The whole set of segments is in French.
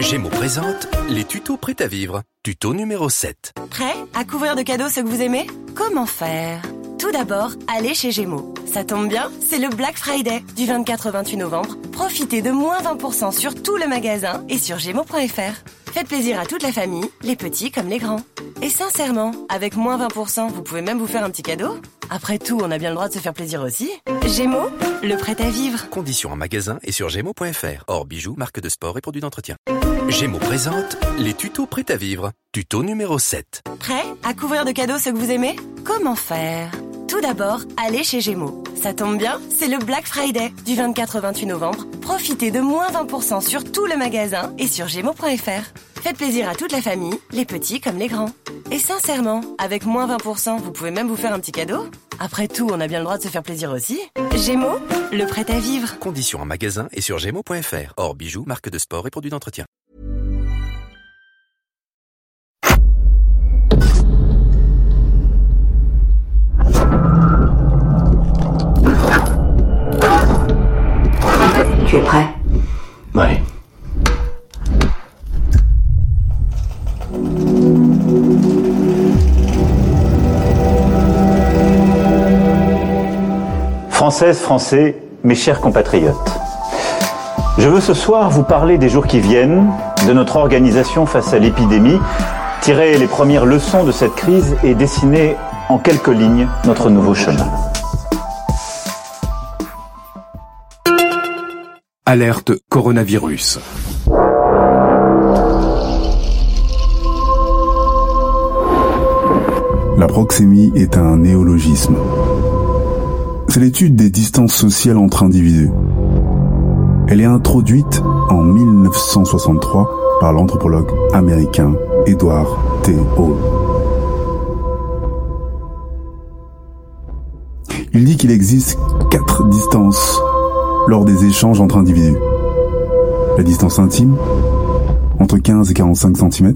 Gémeaux présente les tutos prêts à vivre. Tuto numéro 7. Prêt à couvrir de cadeaux ce que vous aimez? Comment faire? Tout d'abord, allez chez Gémeaux. Ça tombe bien, c'est le Black Friday du 24 au 28 novembre. Profitez de moins 20% sur tout le magasin et sur gémeaux.fr. Faites plaisir à toute la famille, les petits comme les grands. Et sincèrement, avec moins 20%, vous pouvez même vous faire un petit cadeau? Après tout, on a bien le droit de se faire plaisir aussi. Gémeaux, le prêt à vivre. Conditions en magasin et sur gémeaux.fr. Hors bijoux, marque de sport et produits d'entretien. Gémeaux présente les tutos prêts à vivre. Tuto numéro 7. Prêt à couvrir de cadeaux ce que vous aimez? Comment faire? Tout d'abord, allez chez Gémeaux. Ça tombe bien, c'est le Black Friday du 24 au 28 novembre. Profitez de moins 20% sur tout le magasin et sur gémeaux.fr. Faites plaisir à toute la famille, les petits comme les grands. Et sincèrement, avec moins 20%, vous pouvez même vous faire un petit cadeau Après tout, on a bien le droit de se faire plaisir aussi. Gémeaux, le prêt à vivre. Conditions en magasin et sur gémeaux.fr. Hors bijoux, marque de sport et produits d'entretien. Françaises, Français, mes chers compatriotes. Je veux ce soir vous parler des jours qui viennent, de notre organisation face à l'épidémie, tirer les premières leçons de cette crise et dessiner en quelques lignes notre nouveau chemin. Alerte coronavirus. La proxémie est un néologisme. C'est l'étude des distances sociales entre individus. Elle est introduite en 1963 par l'anthropologue américain Edward T. Hall. Il dit qu'il existe quatre distances lors des échanges entre individus. La distance intime, entre 15 et 45 cm.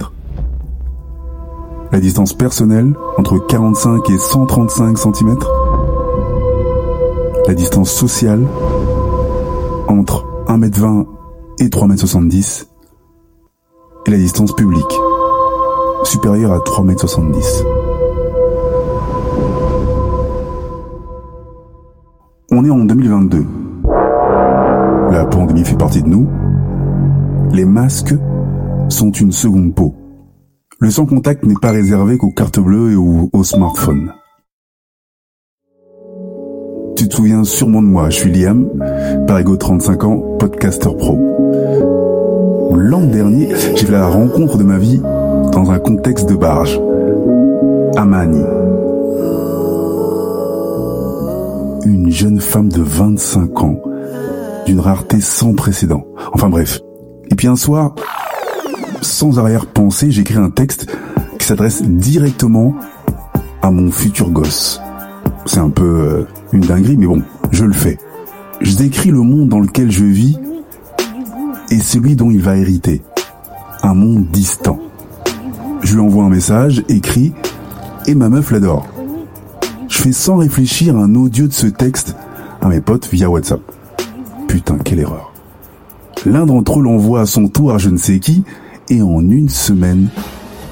La distance personnelle, entre 45 et 135 cm. La distance sociale, entre 1m20 et 3m70. Et la distance publique, supérieure à 3m70. On est en 2022. La pandémie fait partie de nous. Les masques sont une seconde peau. Le sans contact n'est pas réservé qu'aux cartes bleues ou aux smartphones. Tu te souviens sûrement de moi, je suis Liam, Parigo 35 ans, podcaster pro. L'an dernier, j'ai fait la rencontre de ma vie dans un contexte de barge. Amani. Une jeune femme de 25 ans, d'une rareté sans précédent. Enfin bref. Et puis un soir, sans arrière-pensée, j'écris un texte qui s'adresse directement à mon futur gosse. C'est un peu euh, une dinguerie, mais bon, je le fais. Je décris le monde dans lequel je vis et celui dont il va hériter. Un monde distant. Je lui envoie un message, écrit, et ma meuf l'adore. Je fais sans réfléchir un audio de ce texte à mes potes via WhatsApp. Putain, quelle erreur. L'un d'entre eux l'envoie à son tour à je ne sais qui, et en une semaine,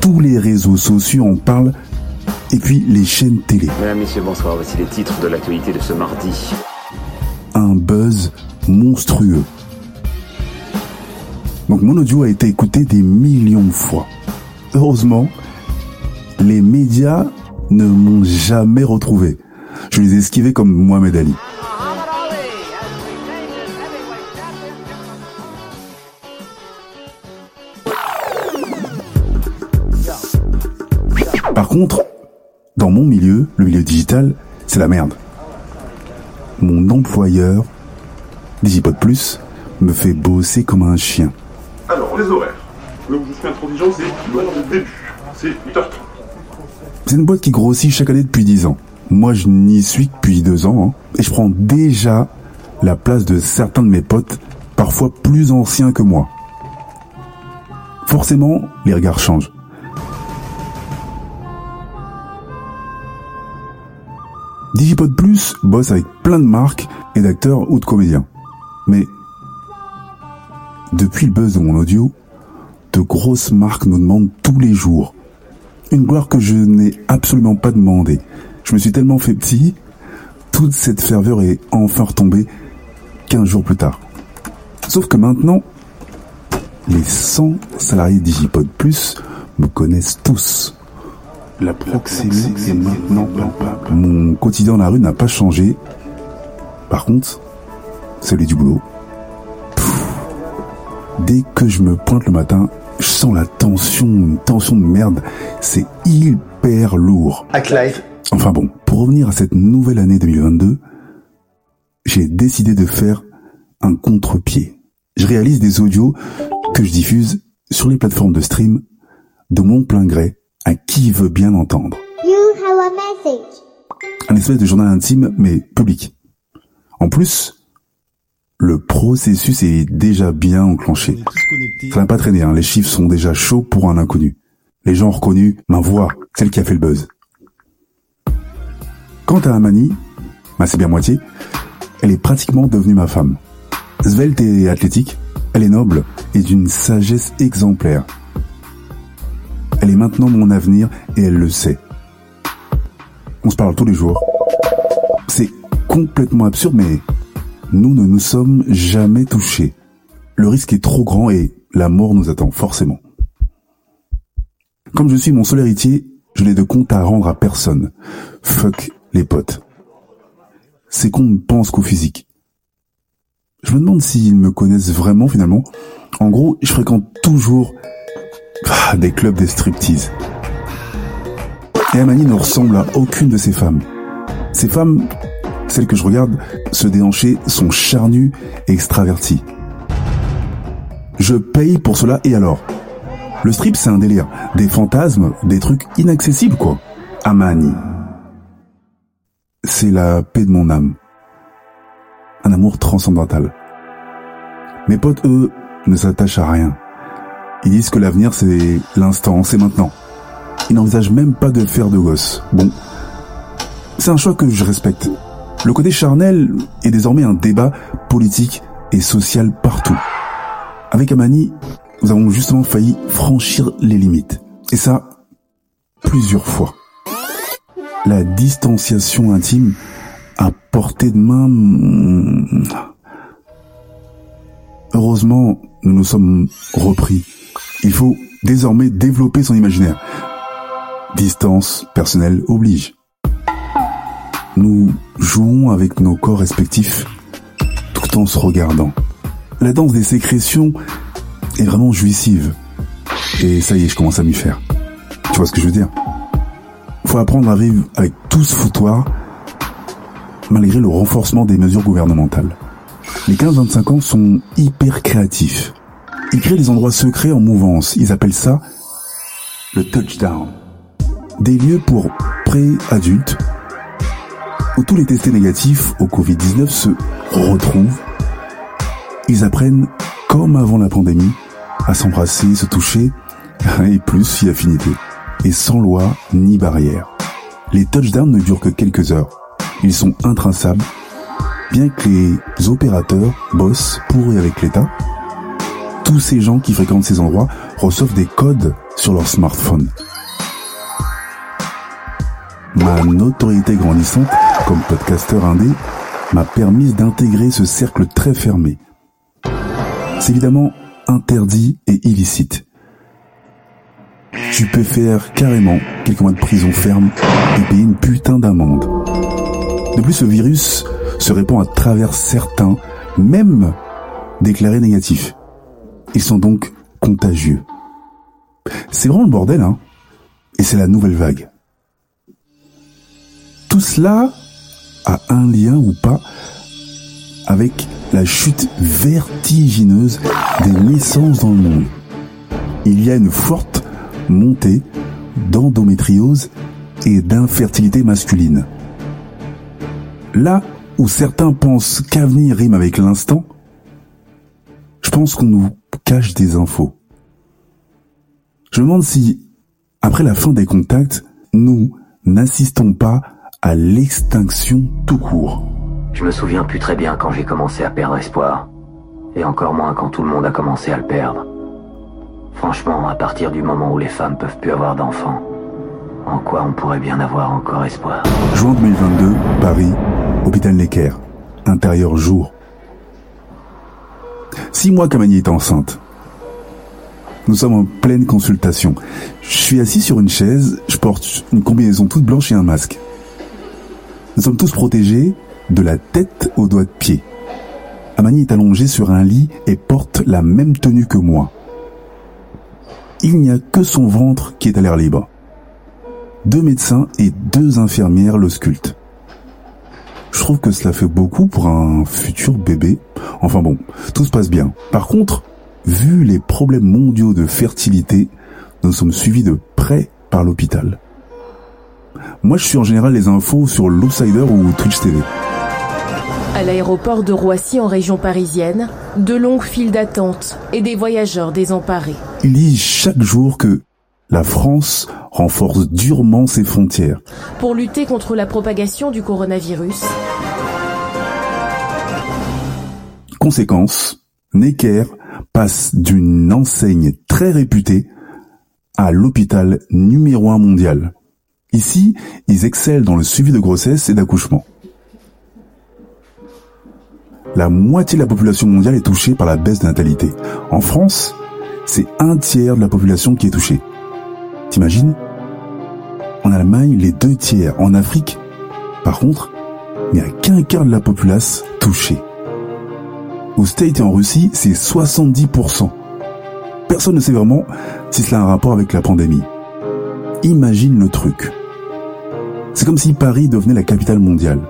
tous les réseaux sociaux en parlent, et puis les chaînes télé. Mesdames, Messieurs, bonsoir. Voici les titres de l'actualité de ce mardi. Un buzz monstrueux. Donc mon audio a été écouté des millions de fois. Heureusement, les médias ne m'ont jamais retrouvé. Je les ai esquivés comme Mohamed Ali. Par contre, dans mon milieu, le milieu digital, c'est la merde. Mon employeur, Digipod Plus, me fait bosser comme un chien. Alors, les horaires. Où je suis intransigeant, c'est l'heure de début. C'est 8h30. C'est une boîte qui grossit chaque année depuis 10 ans. Moi, je n'y suis que depuis 2 ans, hein, et je prends déjà la place de certains de mes potes, parfois plus anciens que moi. Forcément, les regards changent. Digipod Plus bosse avec plein de marques et d'acteurs ou de comédiens. Mais depuis le buzz de mon audio, de grosses marques nous demandent tous les jours. Une gloire que je n'ai absolument pas demandé. Je me suis tellement fait petit, toute cette ferveur est enfin retombée 15 jours plus tard. Sauf que maintenant, les 100 salariés Digipod Plus me connaissent tous. La proxémie est maintenant Mon quotidien dans la rue n'a pas changé. Par contre, celui du boulot. Dès que je me pointe le matin, je sens la tension, une tension de merde. C'est hyper lourd. Enfin bon, pour revenir à cette nouvelle année 2022, j'ai décidé de faire un contre-pied. Je réalise des audios que je diffuse sur les plateformes de stream de mon plein gré à qui veut bien entendre. Un espèce de journal intime, mais public. En plus, le processus est déjà bien enclenché. Ça n'a pas traîné, hein. les chiffres sont déjà chauds pour un inconnu. Les gens ont reconnu ma voix, celle qui a fait le buzz. Quant à Amani, bah c'est bien moitié, elle est pratiquement devenue ma femme. Svelte et athlétique, elle est noble et d'une sagesse exemplaire. Elle est maintenant mon avenir et elle le sait. On se parle tous les jours. C'est complètement absurde, mais nous ne nous sommes jamais touchés. Le risque est trop grand et la mort nous attend forcément. Comme je suis mon seul héritier, je n'ai de compte à rendre à personne. Fuck les potes. C'est qu'on ne pense qu'au physique. Je me demande s'ils me connaissent vraiment finalement. En gros, je fréquente toujours ah, des clubs de striptease. Et Amani ne ressemble à aucune de ces femmes. Ces femmes, celles que je regarde se déhancher, sont charnues et extraverties. Je paye pour cela et alors? Le strip, c'est un délire. Des fantasmes, des trucs inaccessibles, quoi. Amani. C'est la paix de mon âme. Un amour transcendantal. Mes potes, eux, ne s'attachent à rien. Ils disent que l'avenir, c'est l'instant, c'est maintenant. Ils n'envisagent même pas de faire de gosses. Bon, c'est un choix que je respecte. Le côté charnel est désormais un débat politique et social partout. Avec Amani, nous avons justement failli franchir les limites. Et ça, plusieurs fois. La distanciation intime à portée de main... Hmm, heureusement, nous nous sommes repris. Il faut désormais développer son imaginaire. Distance personnelle oblige. Nous jouons avec nos corps respectifs tout en se regardant. La danse des sécrétions est vraiment jouissive. Et ça y est, je commence à m'y faire. Tu vois ce que je veux dire? Faut apprendre à vivre avec tout ce foutoir malgré le renforcement des mesures gouvernementales. Les 15-25 ans sont hyper créatifs. Ils créent des endroits secrets en mouvance. Ils appellent ça le touchdown. Des lieux pour pré-adultes où tous les testés négatifs au Covid-19 se retrouvent. Ils apprennent, comme avant la pandémie, à s'embrasser, se toucher, et plus si affinité. Et sans loi ni barrière. Les touchdowns ne durent que quelques heures. Ils sont intraçables, bien que les opérateurs bossent pour et avec l'État tous ces gens qui fréquentent ces endroits reçoivent des codes sur leur smartphone. Ma notoriété grandissante comme podcasteur indé m'a permis d'intégrer ce cercle très fermé. C'est évidemment interdit et illicite. Tu peux faire carrément quelques mois de prison ferme et payer une putain d'amende. De plus, ce virus se répand à travers certains, même déclarés négatifs. Ils sont donc contagieux. C'est vraiment le bordel, hein Et c'est la nouvelle vague. Tout cela a un lien ou pas avec la chute vertigineuse des naissances dans le monde. Il y a une forte montée d'endométriose et d'infertilité masculine. Là où certains pensent qu'avenir rime avec l'instant, je pense qu'on nous cache des infos. Je me demande si, après la fin des contacts, nous n'assistons pas à l'extinction tout court. Je me souviens plus très bien quand j'ai commencé à perdre espoir. Et encore moins quand tout le monde a commencé à le perdre. Franchement, à partir du moment où les femmes peuvent plus avoir d'enfants, en quoi on pourrait bien avoir encore espoir? Juin 2022, Paris, hôpital Necker, intérieur jour. Six mois qu'Amani est enceinte. Nous sommes en pleine consultation. Je suis assis sur une chaise, je porte une combinaison toute blanche et un masque. Nous sommes tous protégés de la tête aux doigts de pied. Amani est allongée sur un lit et porte la même tenue que moi. Il n'y a que son ventre qui est à l'air libre. Deux médecins et deux infirmières l'auscultent. Je trouve que cela fait beaucoup pour un futur bébé. Enfin bon, tout se passe bien. Par contre, vu les problèmes mondiaux de fertilité, nous sommes suivis de près par l'hôpital. Moi, je suis en général les infos sur l'Outsider ou Twitch TV. À l'aéroport de Roissy en région parisienne, de longues files d'attente et des voyageurs désemparés. Ils disent chaque jour que la France renforce durement ses frontières. Pour lutter contre la propagation du coronavirus, Conséquence, Necker passe d'une enseigne très réputée à l'hôpital numéro un mondial. Ici, ils excellent dans le suivi de grossesse et d'accouchement. La moitié de la population mondiale est touchée par la baisse de natalité. En France, c'est un tiers de la population qui est touchée. T'imagines? En Allemagne, les deux tiers. En Afrique, par contre, il n'y a qu'un quart de la populace touchée. Au State en Russie, c'est 70%. Personne ne sait vraiment si cela a un rapport avec la pandémie. Imagine le truc. C'est comme si Paris devenait la capitale mondiale.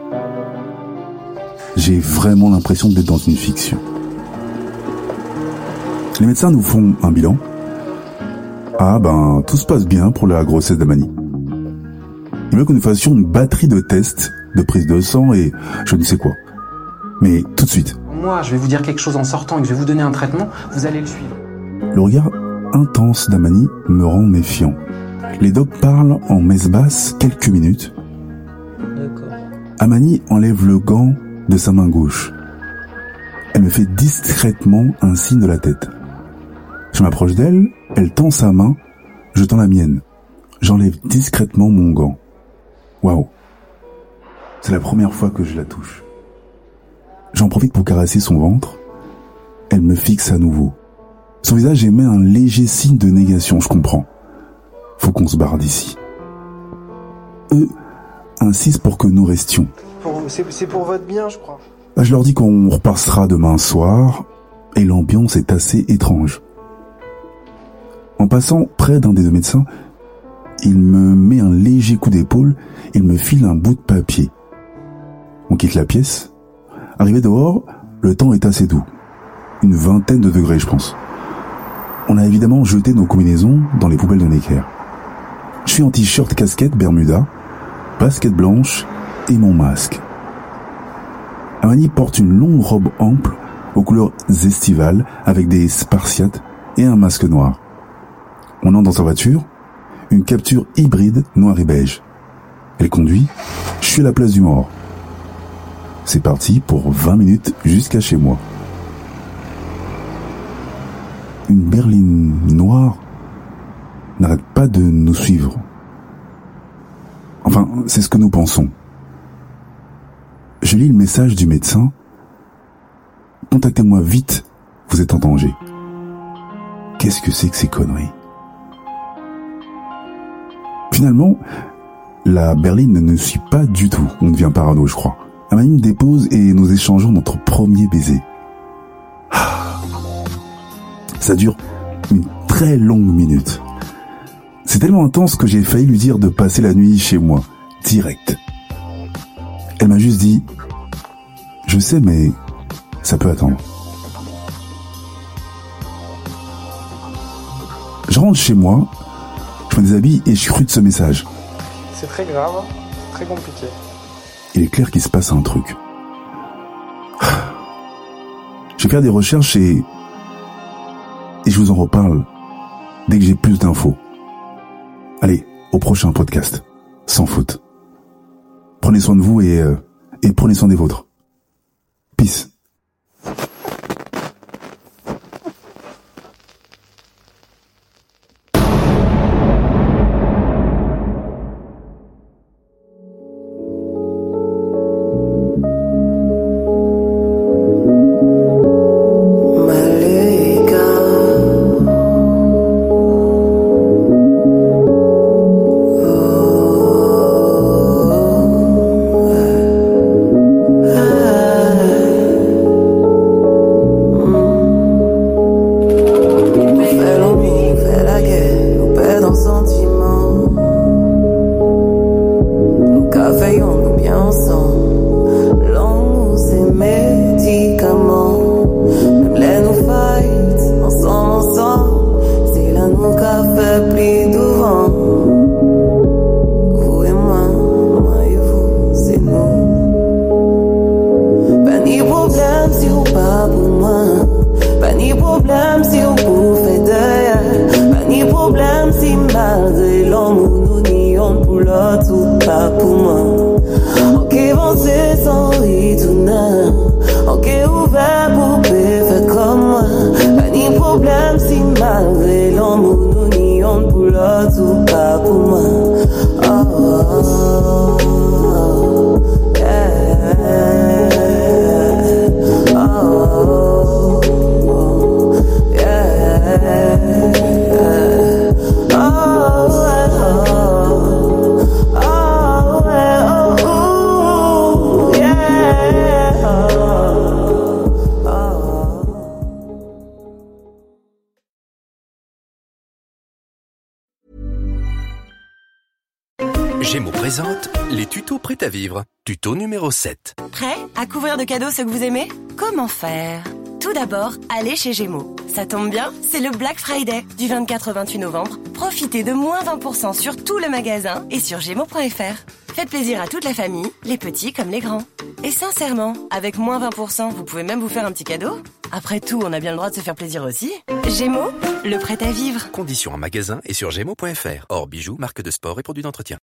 J'ai vraiment l'impression d'être dans une fiction. Les médecins nous font un bilan. Ah ben, tout se passe bien pour la grossesse d'Amani. Il veut que nous fassions une batterie de tests, de prise de sang et je ne sais quoi. Mais tout de suite, Moi, je vais vous dire quelque chose en sortant et que je vais vous donner un traitement, vous allez le suivre. Le regard intense d'Amani me rend méfiant. Les docs parlent en messe basse quelques minutes. Amani enlève le gant de sa main gauche. Elle me fait discrètement un signe de la tête. Je m'approche d'elle, elle tend sa main, je tends la mienne. J'enlève discrètement mon gant. Waouh. C'est la première fois que je la touche. J'en profite pour caresser son ventre. Elle me fixe à nouveau. Son visage émet un léger signe de négation, je comprends. Faut qu'on se barre d'ici. Eux insistent pour que nous restions. C'est pour votre bien, je crois. Bah, je leur dis qu'on repassera demain soir, et l'ambiance est assez étrange. En passant près d'un des deux médecins, il me met un léger coup d'épaule, il me file un bout de papier. On quitte la pièce. Arrivé dehors, le temps est assez doux. Une vingtaine de degrés, je pense. On a évidemment jeté nos combinaisons dans les poubelles de Necker. Je suis en t-shirt, casquette, bermuda, basket blanche et mon masque. Amani porte une longue robe ample aux couleurs estivales avec des spartiates et un masque noir. On entre dans sa voiture, une capture hybride noir et beige. Elle conduit, je suis à la place du mort. C'est parti pour 20 minutes jusqu'à chez moi. Une berline noire n'arrête pas de nous suivre. Enfin, c'est ce que nous pensons. Je lis le message du médecin. Contactez-moi vite, vous êtes en danger. Qu'est-ce que c'est que ces conneries? Finalement, la berline ne suit pas du tout. On devient parano, je crois. Amani me dépose et nous échangeons notre premier baiser. Ça dure une très longue minute. C'est tellement intense que j'ai failli lui dire de passer la nuit chez moi, direct. Elle m'a juste dit, je sais, mais ça peut attendre. Je rentre chez moi, je me déshabille et je scrute ce message. C'est très grave, très compliqué. Il est clair qu'il se passe un truc. Je vais faire des recherches et... Et je vous en reparle dès que j'ai plus d'infos. Allez, au prochain podcast. Sans faute. Prenez soin de vous et, euh, et prenez soin des vôtres. Peace. Gémeaux présente les tutos prêts à vivre. Tuto numéro 7. Prêt à couvrir de cadeaux ceux que vous aimez? Comment faire? Tout d'abord, allez chez Gémeaux. Ça tombe bien, c'est le Black Friday du 24 au 28 novembre. Profitez de moins 20% sur tout le magasin et sur gémeaux.fr. Faites plaisir à toute la famille, les petits comme les grands. Et sincèrement, avec moins 20%, vous pouvez même vous faire un petit cadeau? Après tout, on a bien le droit de se faire plaisir aussi. Gémeaux, le prêt à vivre. Conditions en magasin et sur gémeaux.fr. Hors bijoux, marque de sport et produits d'entretien.